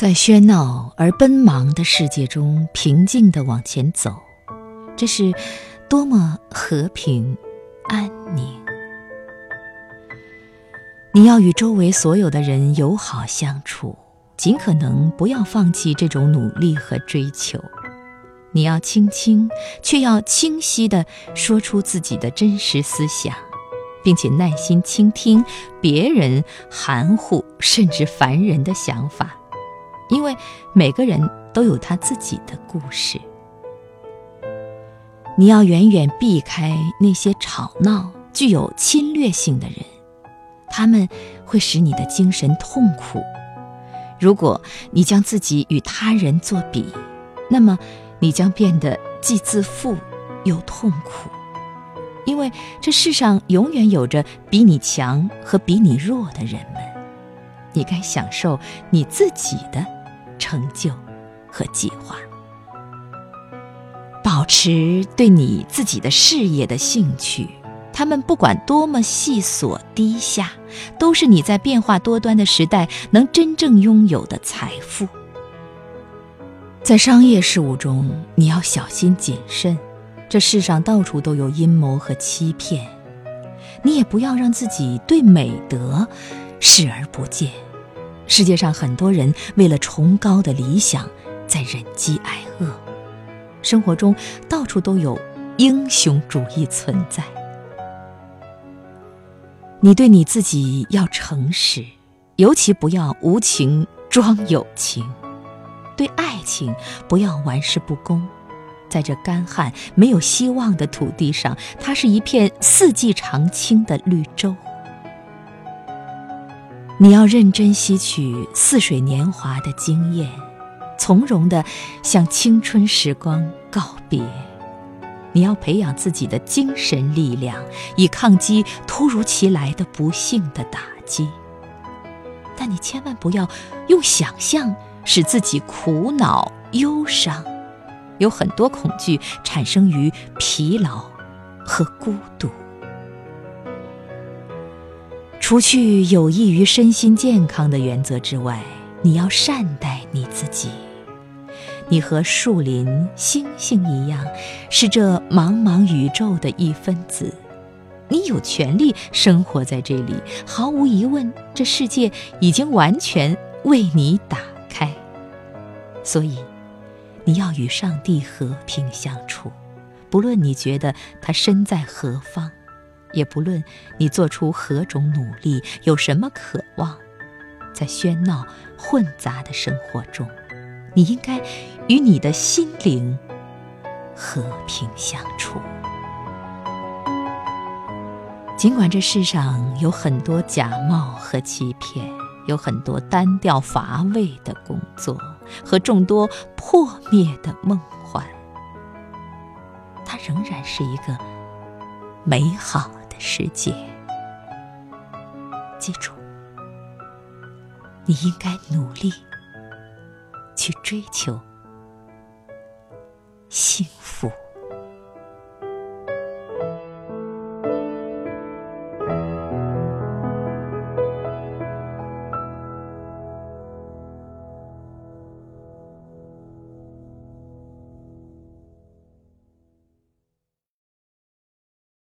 在喧闹而奔忙的世界中，平静地往前走，这是多么和平、安宁！你要与周围所有的人友好相处，尽可能不要放弃这种努力和追求。你要轻轻却要清晰地说出自己的真实思想，并且耐心倾听别人含糊甚至烦人的想法。因为每个人都有他自己的故事，你要远远避开那些吵闹、具有侵略性的人，他们会使你的精神痛苦。如果你将自己与他人作比，那么你将变得既自负又痛苦，因为这世上永远有着比你强和比你弱的人们。你该享受你自己的。成就和计划，保持对你自己的事业的兴趣。他们不管多么细琐低下，都是你在变化多端的时代能真正拥有的财富。在商业事务中，你要小心谨慎。这世上到处都有阴谋和欺骗，你也不要让自己对美德视而不见。世界上很多人为了崇高的理想，在忍饥挨饿。生活中到处都有英雄主义存在。你对你自己要诚实，尤其不要无情装有情。对爱情不要玩世不恭。在这干旱没有希望的土地上，它是一片四季常青的绿洲。你要认真吸取似水年华的经验，从容地向青春时光告别。你要培养自己的精神力量，以抗击突如其来的不幸的打击。但你千万不要用想象使自己苦恼忧伤。有很多恐惧产生于疲劳和孤独。除去有益于身心健康的原则之外，你要善待你自己。你和树林、星星一样，是这茫茫宇宙的一分子。你有权利生活在这里，毫无疑问，这世界已经完全为你打开。所以，你要与上帝和平相处，不论你觉得他身在何方。也不论你做出何种努力，有什么渴望，在喧闹混杂的生活中，你应该与你的心灵和平相处。尽管这世上有很多假冒和欺骗，有很多单调乏味的工作和众多破灭的梦幻，它仍然是一个美好。世界，记住，你应该努力去追求幸福。